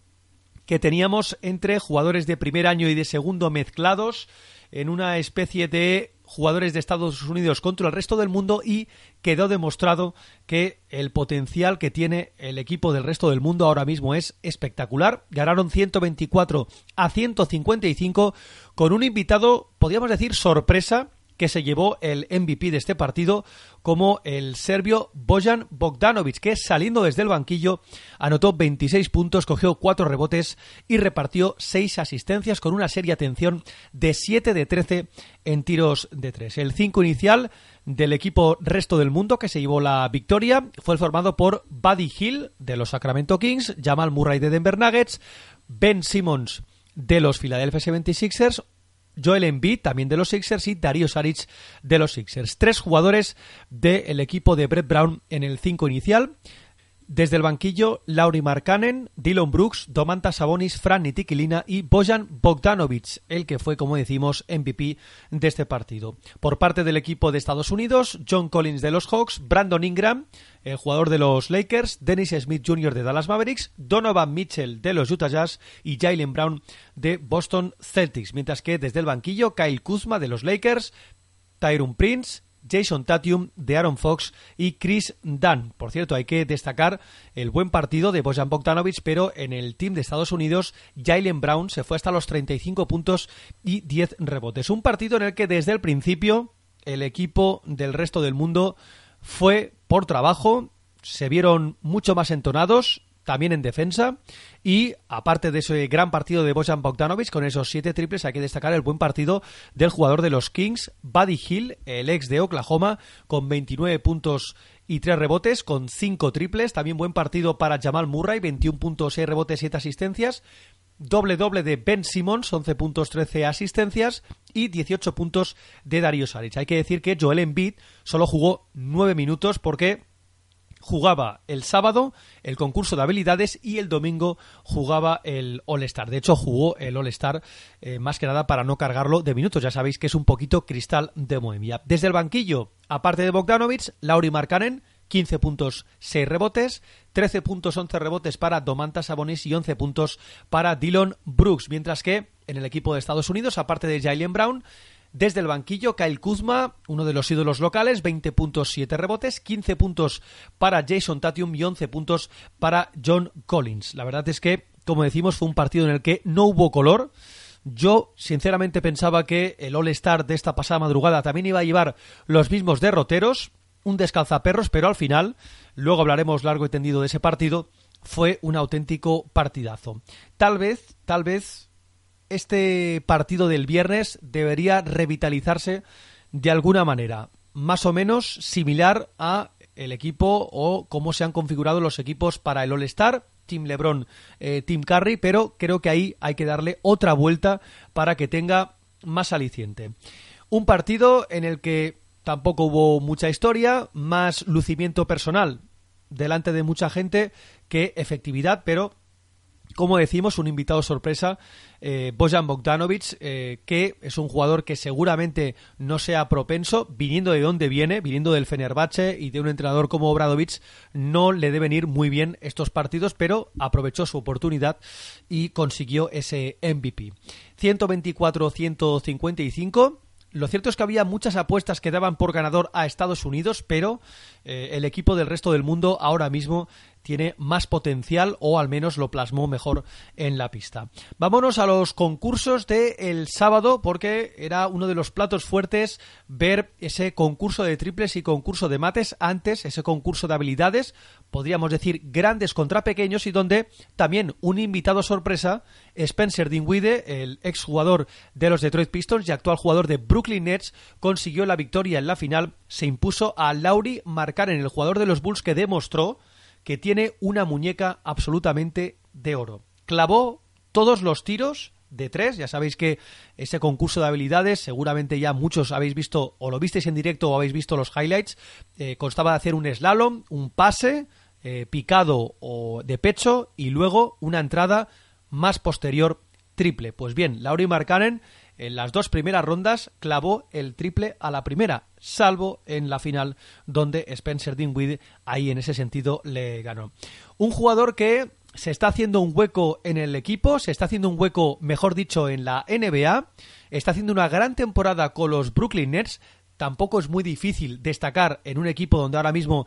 Speaker 3: que teníamos entre jugadores de primer año y de segundo mezclados en una especie de jugadores de Estados Unidos contra el resto del mundo y quedó demostrado que el potencial que tiene el equipo del resto del mundo ahora mismo es espectacular. Ganaron 124 a 155 con un invitado, podríamos decir, sorpresa que se llevó el MVP de este partido como el serbio Bojan Bogdanovic, que saliendo desde el banquillo anotó 26 puntos, cogió 4 rebotes y repartió 6 asistencias con una seria atención de 7 de 13 en tiros de 3. El 5 inicial del equipo resto del mundo que se llevó la victoria fue formado por Buddy Hill de los Sacramento Kings, Jamal Murray de Denver Nuggets, Ben Simmons de los Philadelphia 76ers, Joel Embiid, también de los Sixers, y Darío Saric de los Sixers. Tres jugadores del equipo de Brett Brown en el 5 inicial. Desde el banquillo, Lauri Markkanen, Dylan Brooks, Domantas Sabonis, Fran Nitiquilina y Bojan Bogdanovic, el que fue, como decimos, MVP de este partido. Por parte del equipo de Estados Unidos, John Collins de los Hawks, Brandon Ingram, el jugador de los Lakers, Dennis Smith Jr. de Dallas Mavericks, Donovan Mitchell de los Utah Jazz y Jalen Brown de Boston Celtics. Mientras que desde el banquillo, Kyle Kuzma de los Lakers, Tyrone Prince, Jason Tatum, de Aaron Fox y Chris Dunn. Por cierto, hay que destacar el buen partido de Bojan Bogdanovic, pero en el team de Estados Unidos, Jalen Brown se fue hasta los 35 puntos y 10 rebotes. Un partido en el que desde el principio el equipo del resto del mundo fue por trabajo, se vieron mucho más entonados, también en defensa. Y aparte de ese gran partido de Bojan Bogdanovic, con esos siete triples, hay que destacar el buen partido del jugador de los Kings, Buddy Hill, el ex de Oklahoma, con 29 puntos y 3 rebotes, con 5 triples. También buen partido para Jamal Murray, 21 puntos, 6 rebotes, 7 asistencias. Doble doble de Ben Simmons, 11 puntos, 13 asistencias y 18 puntos de Darío Saric. Hay que decir que Joel Embiid solo jugó 9 minutos porque jugaba el sábado el concurso de habilidades y el domingo jugaba el All-Star. De hecho, jugó el All-Star eh, más que nada para no cargarlo de minutos. Ya sabéis que es un poquito cristal de Moemia. Desde el banquillo, aparte de Bogdanovic, Lauri Markkanen, 15 puntos, 6 rebotes, 13 puntos, 11 rebotes para Domantas Sabonis y 11 puntos para Dylan Brooks. Mientras que en el equipo de Estados Unidos, aparte de Jalen Brown, desde el banquillo, Kyle Kuzma, uno de los ídolos locales, 20 puntos, 7 rebotes, 15 puntos para Jason Tatum y 11 puntos para John Collins. La verdad es que, como decimos, fue un partido en el que no hubo color. Yo, sinceramente, pensaba que el All-Star de esta pasada madrugada también iba a llevar los mismos derroteros, un descalzaperros, pero al final, luego hablaremos largo y tendido de ese partido, fue un auténtico partidazo. Tal vez, tal vez este partido del viernes debería revitalizarse de alguna manera, más o menos similar a el equipo o cómo se han configurado los equipos para el All-Star, Team LeBron, eh, Team Curry, pero creo que ahí hay que darle otra vuelta para que tenga más aliciente. Un partido en el que tampoco hubo mucha historia, más lucimiento personal delante de mucha gente que efectividad, pero como decimos, un invitado sorpresa, eh, Bojan Bogdanovic, eh, que es un jugador que seguramente no sea propenso, viniendo de donde viene, viniendo del Fenerbahce y de un entrenador como Obradovic, no le deben ir muy bien estos partidos, pero aprovechó su oportunidad y consiguió ese MVP. 124-155. Lo cierto es que había muchas apuestas que daban por ganador a Estados Unidos, pero eh, el equipo del resto del mundo ahora mismo tiene más potencial o al menos lo plasmó mejor en la pista. Vámonos a los concursos de el sábado porque era uno de los platos fuertes ver ese concurso de triples y concurso de mates antes, ese concurso de habilidades, podríamos decir grandes contra pequeños y donde también un invitado sorpresa, Spencer Dinwiddie, el exjugador de los Detroit Pistons y actual jugador de Brooklyn Nets, consiguió la victoria en la final, se impuso a Lauri Markkanen, el jugador de los Bulls que demostró que tiene una muñeca absolutamente de oro. Clavó todos los tiros de tres. Ya sabéis que ese concurso de habilidades, seguramente ya muchos habéis visto o lo visteis en directo o habéis visto los highlights. eh, constaba de hacer un slalom, un pase, eh, picado o de pecho y luego una entrada más posterior triple. Pues bien, Lauri Markkanen en las dos primeras rondas clavó el triple a la primera, salvo en la final donde Spencer Dinwiddie ahí en ese sentido le ganó. Un jugador que se está haciendo un hueco en el equipo, se está haciendo un hueco, mejor dicho, en la NBA, está haciendo una gran temporada con los Brooklyn Nets, tampoco es muy difícil destacar en un equipo donde ahora mismo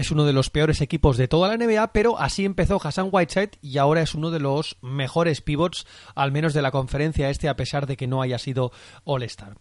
Speaker 3: es uno de los peores equipos de toda la NBA, pero así empezó Hassan Whiteside y ahora es uno de los mejores pivots, al menos de la conferencia este, a pesar de que no haya sido All-Star.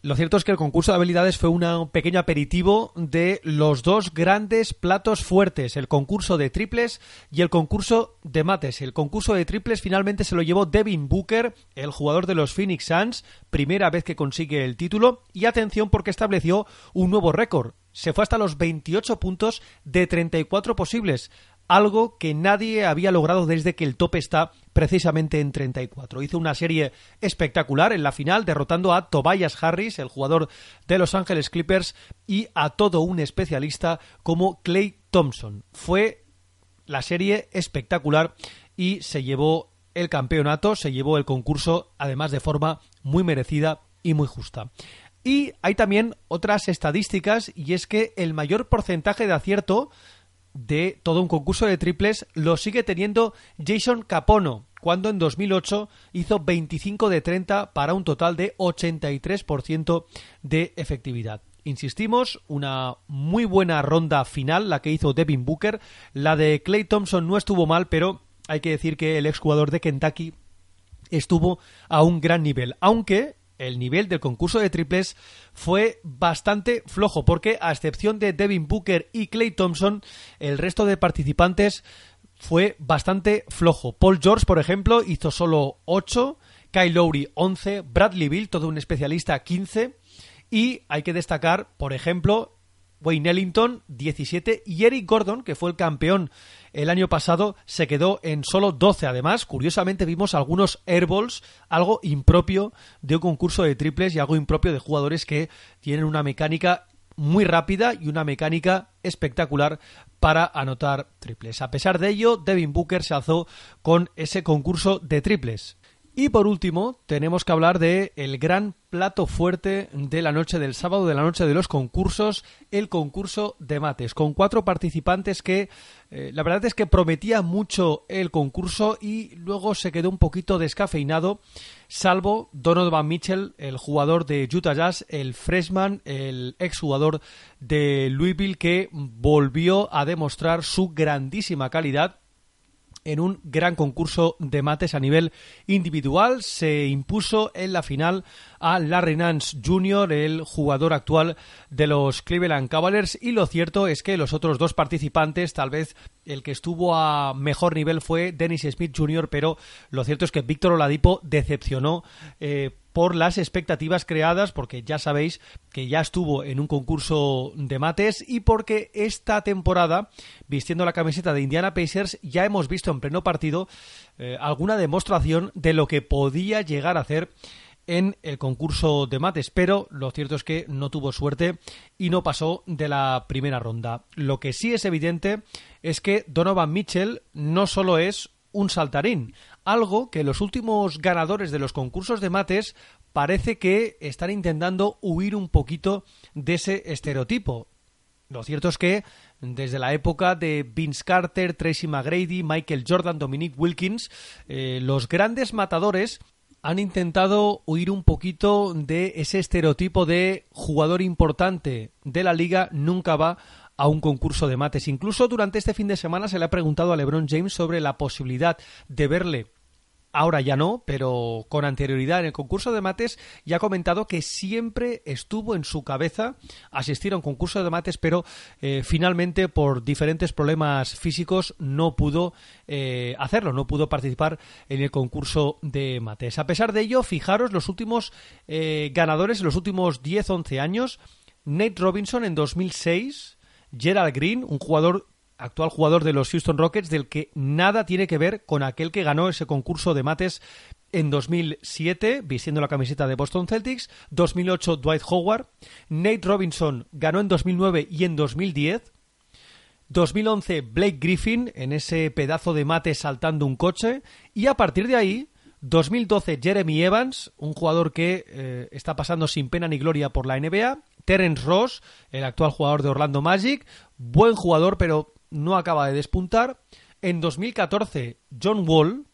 Speaker 3: Lo cierto es que el concurso de habilidades fue un pequeño aperitivo de los dos grandes platos fuertes, el concurso de triples y el concurso de mates. El concurso de triples finalmente se lo llevó Devin Booker, el jugador de los Phoenix Suns, primera vez que consigue el título, y atención porque estableció un nuevo récord. Se fue hasta los 28 puntos de 34 posibles algo que nadie había logrado desde que el tope está precisamente en 34. Hizo una serie espectacular en la final, derrotando a Tobias Harris, el jugador de Los Ángeles Clippers, y a todo un especialista como Clay Thompson. Fue la serie espectacular y se llevó el campeonato, se llevó el concurso, además de forma muy merecida y muy justa. Y hay también otras estadísticas, y es que el mayor porcentaje de acierto de todo un concurso de triples lo sigue teniendo Jason Capono, cuando en 2008 hizo 25 de 30 para un total de 83% de efectividad. Insistimos, una muy buena ronda final la que hizo Devin Booker. La de Clay Thompson no estuvo mal, pero hay que decir que el exjugador de Kentucky estuvo a un gran nivel, aunque el nivel del concurso de triples fue bastante flojo, porque a excepción de Devin Booker y Clay Thompson, el resto de participantes fue bastante flojo. Paul George, por ejemplo, hizo solo 8, Kyle Lowry 11, Bradley Bill, todo un especialista, 15, y hay que destacar, por ejemplo, Wayne Ellington 17 y Eric Gordon, que fue el campeón el año pasado, se quedó en solo 12. Además, curiosamente vimos algunos airballs, algo impropio de un concurso de triples y algo impropio de jugadores que tienen una mecánica muy rápida y una mecánica espectacular para anotar triples. A pesar de ello, Devin Booker se alzó con ese concurso de triples. Y por último, tenemos que hablar de el gran plato fuerte de la noche del sábado, de la noche de los concursos, el concurso de mates, con cuatro participantes que eh, la verdad es que prometía mucho el concurso y luego se quedó un poquito descafeinado, salvo Donovan Mitchell, el jugador de Utah Jazz, el freshman, el exjugador de Louisville, que volvió a demostrar su grandísima calidad en un gran concurso de mates a nivel individual. Se impuso en la final a Larry Nance Jr., el jugador actual de los Cleveland Cavaliers. Y lo cierto es que los otros dos participantes, tal vez el que estuvo a mejor nivel fue Dennis Smith Jr., pero lo cierto es que Víctor Oladipo decepcionó. Eh, por las expectativas creadas, porque ya sabéis que ya estuvo en un concurso de mates y porque esta temporada, vistiendo la camiseta de Indiana Pacers, ya hemos visto en pleno partido eh, alguna demostración de lo que podía llegar a hacer en el concurso de mates, pero lo cierto es que no tuvo suerte y no pasó de la primera ronda. Lo que sí es evidente es que Donovan Mitchell no solo es un saltarín, algo que los últimos ganadores de los concursos de mates parece que están intentando huir un poquito de ese estereotipo. Lo cierto es que desde la época de Vince Carter, Tracy McGrady, Michael Jordan, Dominic Wilkins, eh, los grandes matadores han intentado huir un poquito de ese estereotipo de jugador importante de la liga nunca va a un concurso de mates. Incluso durante este fin de semana se le ha preguntado a LeBron James sobre la posibilidad de verle ahora ya no, pero con anterioridad en el concurso de mates ya ha comentado que siempre estuvo en su cabeza asistir a un concurso de mates, pero eh, finalmente por diferentes problemas físicos no pudo eh, hacerlo, no pudo participar en el concurso de mates. A pesar de ello, fijaros los últimos eh, ganadores, los últimos 10-11 años, Nate Robinson en 2006, Gerald Green, un jugador actual jugador de los Houston Rockets, del que nada tiene que ver con aquel que ganó ese concurso de mates en 2007, vistiendo la camiseta de Boston Celtics, 2008 Dwight Howard, Nate Robinson ganó en 2009 y en 2010, 2011 Blake Griffin en ese pedazo de mate saltando un coche y a partir de ahí 2012 Jeremy Evans, un jugador que eh, está pasando sin pena ni gloria por la NBA, Terence Ross, el actual jugador de Orlando Magic, buen jugador pero no acaba de despuntar. En 2014 John Wall,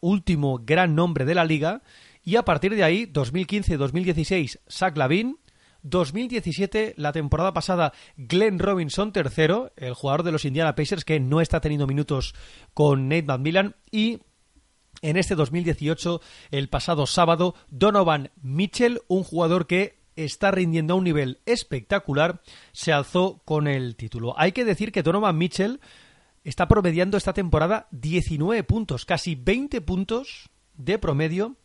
Speaker 3: último gran nombre de la liga, y a partir de ahí 2015-2016 Zach Lavin, 2017, la temporada pasada, Glenn Robinson tercero, el jugador de los Indiana Pacers que no está teniendo minutos con Nate McMillan y en este 2018, el pasado sábado, Donovan Mitchell, un jugador que está rindiendo a un nivel espectacular, se alzó con el título. Hay que decir que Donovan Mitchell está promediando esta temporada 19 puntos, casi 20 puntos de promedio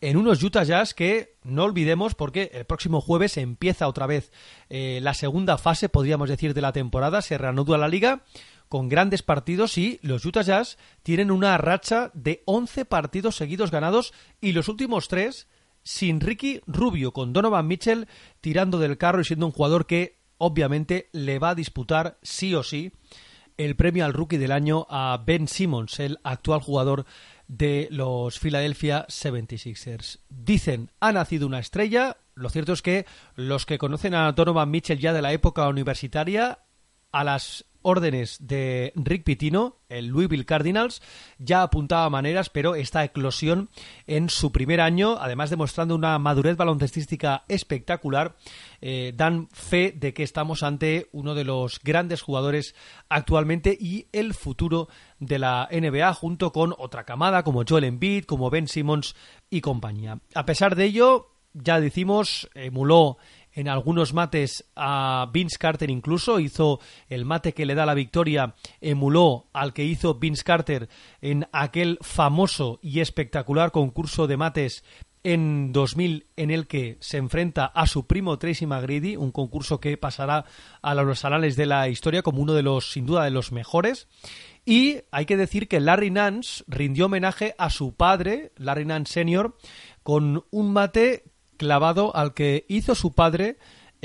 Speaker 3: en unos Utah Jazz que no olvidemos porque el próximo jueves empieza otra vez eh, la segunda fase, podríamos decir, de la temporada, se reanuda la liga con grandes partidos y los Utah Jazz tienen una racha de 11 partidos seguidos ganados y los últimos tres sin Ricky Rubio, con Donovan Mitchell tirando del carro y siendo un jugador que obviamente le va a disputar sí o sí el premio al rookie del año a Ben Simmons, el actual jugador de los Philadelphia 76ers. Dicen, ha nacido una estrella. Lo cierto es que los que conocen a Donovan Mitchell ya de la época universitaria, a las órdenes de Rick Pitino, el Louisville Cardinals, ya apuntaba maneras, pero esta eclosión en su primer año, además demostrando una madurez baloncestística espectacular, eh, dan fe de que estamos ante uno de los grandes jugadores actualmente y el futuro de la NBA, junto con otra camada como Joel Embiid, como Ben Simmons y compañía. A pesar de ello, ya decimos, emuló en algunos mates a Vince Carter incluso, hizo el mate que le da la victoria, emuló al que hizo Vince Carter en aquel famoso y espectacular concurso de mates en 2000 en el que se enfrenta a su primo Tracy McGrady, un concurso que pasará a los anales de la historia como uno de los, sin duda, de los mejores. Y hay que decir que Larry Nance rindió homenaje a su padre, Larry Nance Sr., con un mate clavado al que hizo su padre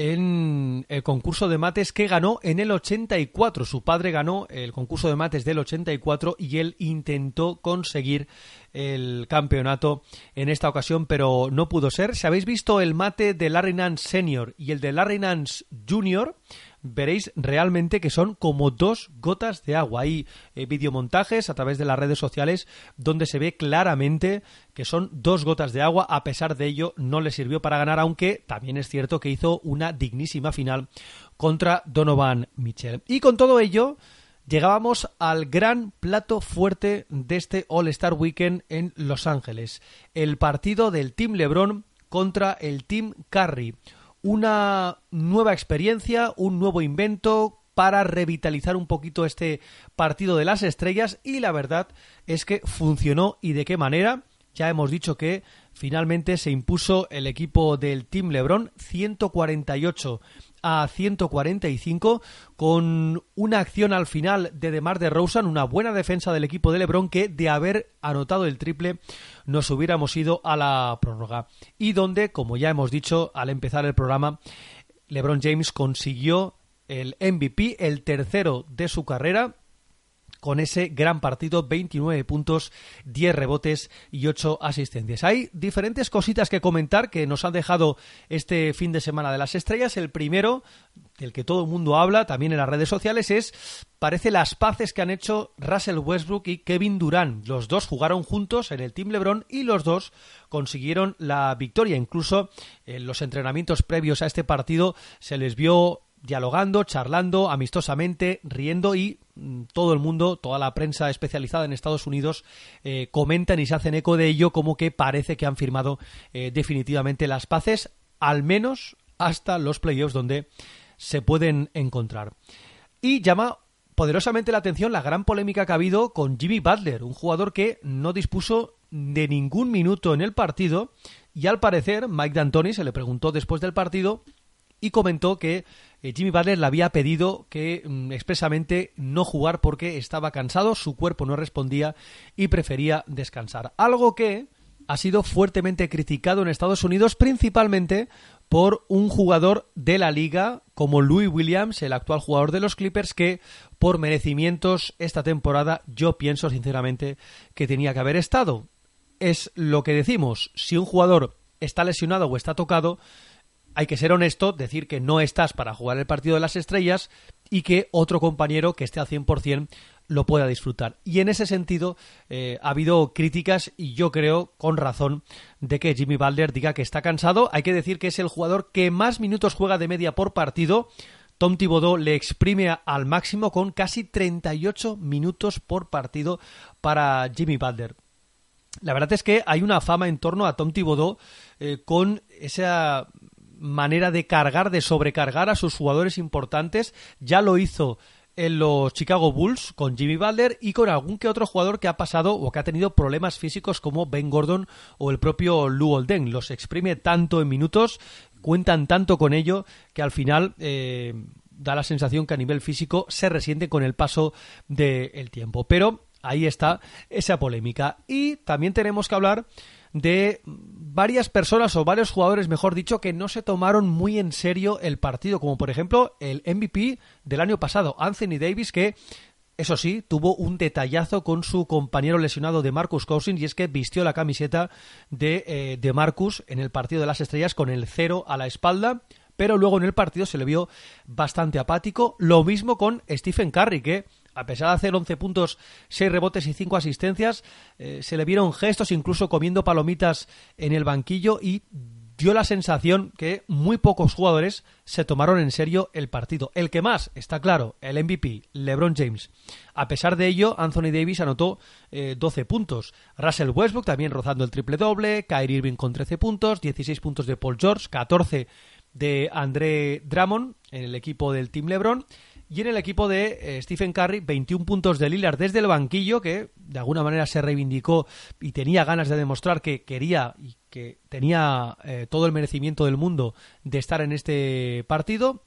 Speaker 3: en el concurso de mates que ganó en el 84. Su padre ganó el concurso de mates del 84 y él intentó conseguir el campeonato en esta ocasión, pero no pudo ser. Si habéis visto el mate de Larry Nance Senior y el de Larry Nance Junior, veréis realmente que son como dos gotas de agua. Hay eh, videomontajes a través de las redes sociales donde se ve claramente que son dos gotas de agua. A pesar de ello, no le sirvió para ganar, aunque también es cierto que hizo una dignísima final contra Donovan Mitchell. Y con todo ello, llegábamos al gran plato fuerte de este All-Star Weekend en Los Ángeles. El partido del Team LeBron contra el Team Curry una nueva experiencia, un nuevo invento para revitalizar un poquito este partido de las estrellas y la verdad es que funcionó y de qué manera. Ya hemos dicho que finalmente se impuso el equipo del Team LeBron 148 a 145 con una acción al final de DeMar DeRozan, una buena defensa del equipo de LeBron que de haber anotado el triple nos hubiéramos ido a la prórroga y donde, como ya hemos dicho al empezar el programa, LeBron James consiguió el MVP, el tercero de su carrera, con ese gran partido, 29 puntos, 10 rebotes y 8 asistencias. Hay diferentes cositas que comentar que nos han dejado este fin de semana de las estrellas. El primero, del que todo el mundo habla, también en las redes sociales, es parece las paces que han hecho Russell Westbrook y Kevin Durant. Los dos jugaron juntos en el Team LeBron y los dos consiguieron la victoria. Incluso en los entrenamientos previos a este partido se les vio dialogando, charlando, amistosamente, riendo y mm, todo el mundo, toda la prensa especializada en Estados Unidos eh, comentan y se hacen eco de ello como que parece que han firmado eh, definitivamente las paces, al menos hasta los playoffs donde se pueden encontrar. Y llama poderosamente la atención la gran polémica que ha habido con Jimmy Butler, un jugador que no dispuso de ningún minuto en el partido y al parecer Mike D'Antoni se le preguntó después del partido y comentó que eh, Jimmy Butler le había pedido que mm, expresamente no jugar porque estaba cansado, su cuerpo no respondía y prefería descansar. Algo que ha sido fuertemente criticado en Estados Unidos, principalmente por un jugador de la liga como Louis Williams, el actual jugador de los Clippers, que por merecimientos esta temporada yo pienso sinceramente que tenía que haber estado. Es lo que decimos, si un jugador está lesionado o está tocado, hay que ser honesto, decir que no estás para jugar el partido de las estrellas y que otro compañero que esté al 100% lo pueda disfrutar. Y en ese sentido eh, ha habido críticas y yo creo con razón de que Jimmy Butler diga que está cansado. Hay que decir que es el jugador que más minutos juega de media por partido. Tom Thibodeau le exprime al máximo con casi 38 minutos por partido para Jimmy Butler. La verdad es que hay una fama en torno a Tom Thibodeau eh, con esa manera de cargar, de sobrecargar a sus jugadores importantes. Ya lo hizo en los Chicago Bulls con Jimmy Butler y con algún que otro jugador que ha pasado o que ha tenido problemas físicos como Ben Gordon o el propio Lou Olden. Los exprime tanto en minutos, cuentan tanto con ello que al final eh, da la sensación que a nivel físico se resiente con el paso del tiempo. Pero ahí está esa polémica. Y también tenemos que hablar de varias personas o varios jugadores, mejor dicho, que no se tomaron muy en serio el partido, como por ejemplo el MVP del año pasado, Anthony Davis, que eso sí, tuvo un detallazo con su compañero lesionado de Marcus Cousins y es que vistió la camiseta de, eh, de Marcus en el partido de las estrellas con el cero a la espalda, pero luego en el partido se le vio bastante apático. Lo mismo con Stephen Curry, que a pesar de hacer 11 puntos, 6 rebotes y 5 asistencias, eh, se le vieron gestos, incluso comiendo palomitas en el banquillo y dio la sensación que muy pocos jugadores se tomaron en serio el partido. El que más, está claro, el MVP, LeBron James. A pesar de ello, Anthony Davis anotó 12 puntos. Russell Westbrook también rozando el triple doble, Kyrie Irving con 13 puntos, 16 puntos de Paul George, 14 de André Drummond en el equipo del Team LeBron y en el equipo de eh, Stephen Curry, 21 puntos de Lillard desde el banquillo, que de alguna manera se reivindicó y tenía ganas de demostrar que quería y que tenía eh, todo el merecimiento del mundo de estar en este partido.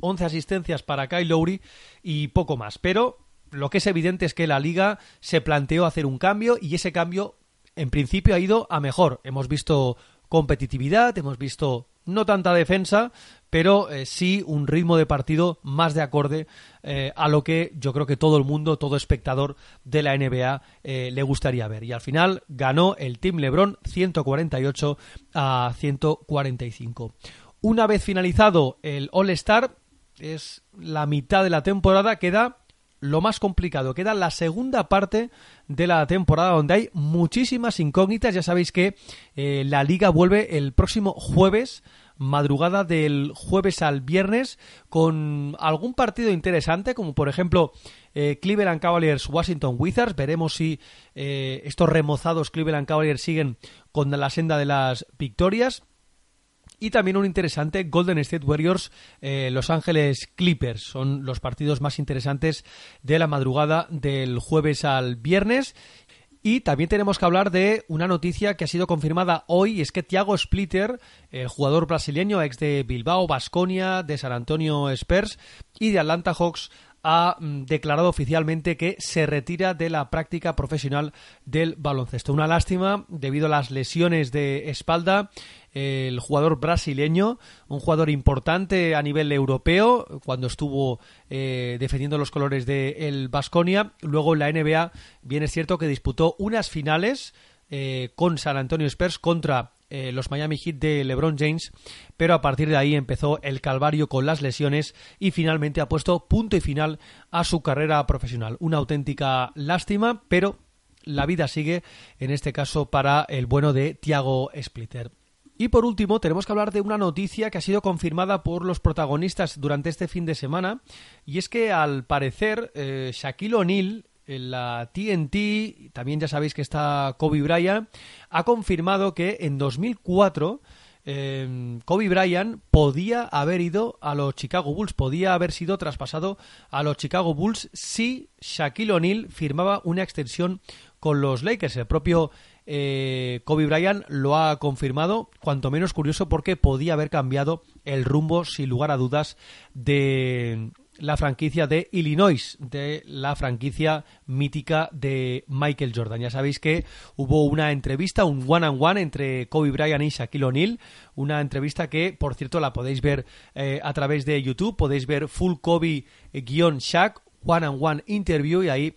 Speaker 3: 11 asistencias para Kyle Lowry y poco más. Pero lo que es evidente es que la liga se planteó hacer un cambio y ese cambio en principio ha ido a mejor. Hemos visto competitividad, hemos visto no tanta defensa, pero eh, sí un ritmo de partido más de acorde eh, a lo que yo creo que todo el mundo, todo espectador de la NBA eh, le gustaría ver. Y al final ganó el Team LeBron 148 a 145. Una vez finalizado el All-Star, es la mitad de la temporada, queda lo más complicado. Queda la segunda parte de la temporada donde hay muchísimas incógnitas. Ya sabéis que la liga vuelve el próximo jueves madrugada del jueves al viernes con algún partido interesante, como por ejemplo eh, Cleveland Cavaliers Washington Wizards. Veremos si eh, estos remozados Cleveland Cavaliers siguen con la senda de las victorias. Y también un interesante Golden State Warriors eh, Los Ángeles Clippers. Son los partidos más interesantes de la madrugada del jueves al viernes. Y también tenemos que hablar de una noticia que ha sido confirmada hoy, es que Thiago Splitter, el jugador brasileño, ex de Bilbao, Basconia, de San Antonio Spurs y de Atlanta Hawks, ha mm, declarado oficialmente que se retira de la práctica profesional del baloncesto. Una lástima debido a las lesiones de espalda. El jugador brasileño, un jugador importante a nivel europeo, cuando estuvo eh, defendiendo los colores del el Basconia. Luego en la NBA, bien es cierto que disputó unas finales eh, con San Antonio Spurs contra eh, los Miami Heat de LeBron James, pero a partir de ahí empezó el calvario con las lesiones y finalmente ha puesto punto y final a su carrera profesional. Una auténtica lástima, pero la vida sigue, en este caso para el bueno de Thiago Splitter. Y por último, tenemos que hablar de una noticia que ha sido confirmada por los protagonistas durante este fin de semana, y es que al parecer eh, Shaquille O'Neal, en la TNT, también ya sabéis que está Kobe Bryant, ha confirmado que en 2004 eh, Kobe Bryant podía haber ido a los Chicago Bulls, podía haber sido traspasado a los Chicago Bulls si Shaquille O'Neal firmaba una extensión con los Lakers. El propio eh, Kobe Bryant lo ha confirmado, cuanto menos curioso porque podía haber cambiado el rumbo, sin lugar a dudas, de la franquicia de Illinois, de la franquicia mítica de Michael Jordan. Ya sabéis que hubo una entrevista, un one-on-one entre Kobe Bryant y Shaquille O'Neal, una entrevista que, por cierto, la podéis ver eh, a través de YouTube, podéis ver Full Kobe-Shaq, one-on-one interview, y ahí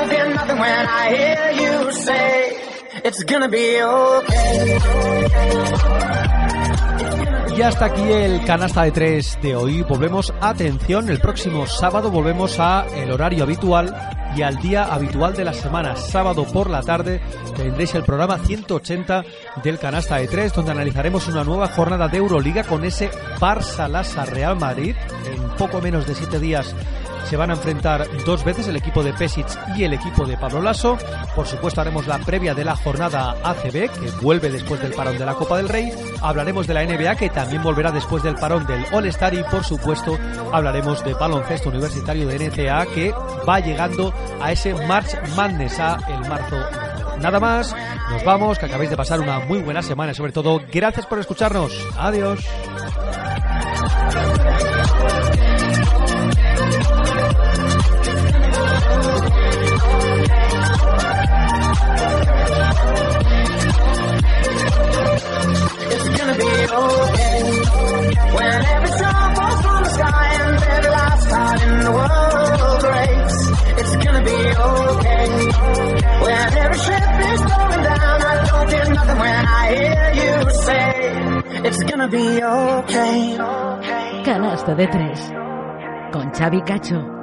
Speaker 6: don't feel nothing when I hear you say it's gonna be okay.
Speaker 3: Y hasta aquí el canasta de tres de hoy. Volvemos, atención, el próximo sábado volvemos a el horario habitual y al día habitual de la semana. Sábado por la tarde tendréis el programa 180 del canasta de tres, donde analizaremos una nueva jornada de Euroliga con ese Barça Lassa Real Madrid. En poco menos de siete días se van a enfrentar dos veces el equipo de Pesic y el equipo de Pablo Lasso. Por supuesto haremos la previa de la jornada ACB que vuelve después del parón de la Copa del Rey. Hablaremos de la NBA que también volverá después del parón del All Star y por supuesto hablaremos de baloncesto universitario de NCAA que va llegando a ese March Madness a el marzo. Nada más, nos vamos, que acabéis de pasar una muy buena semana sobre todo gracias por escucharnos. Adiós.
Speaker 2: Canasta de tres. Con Xavi Cacho.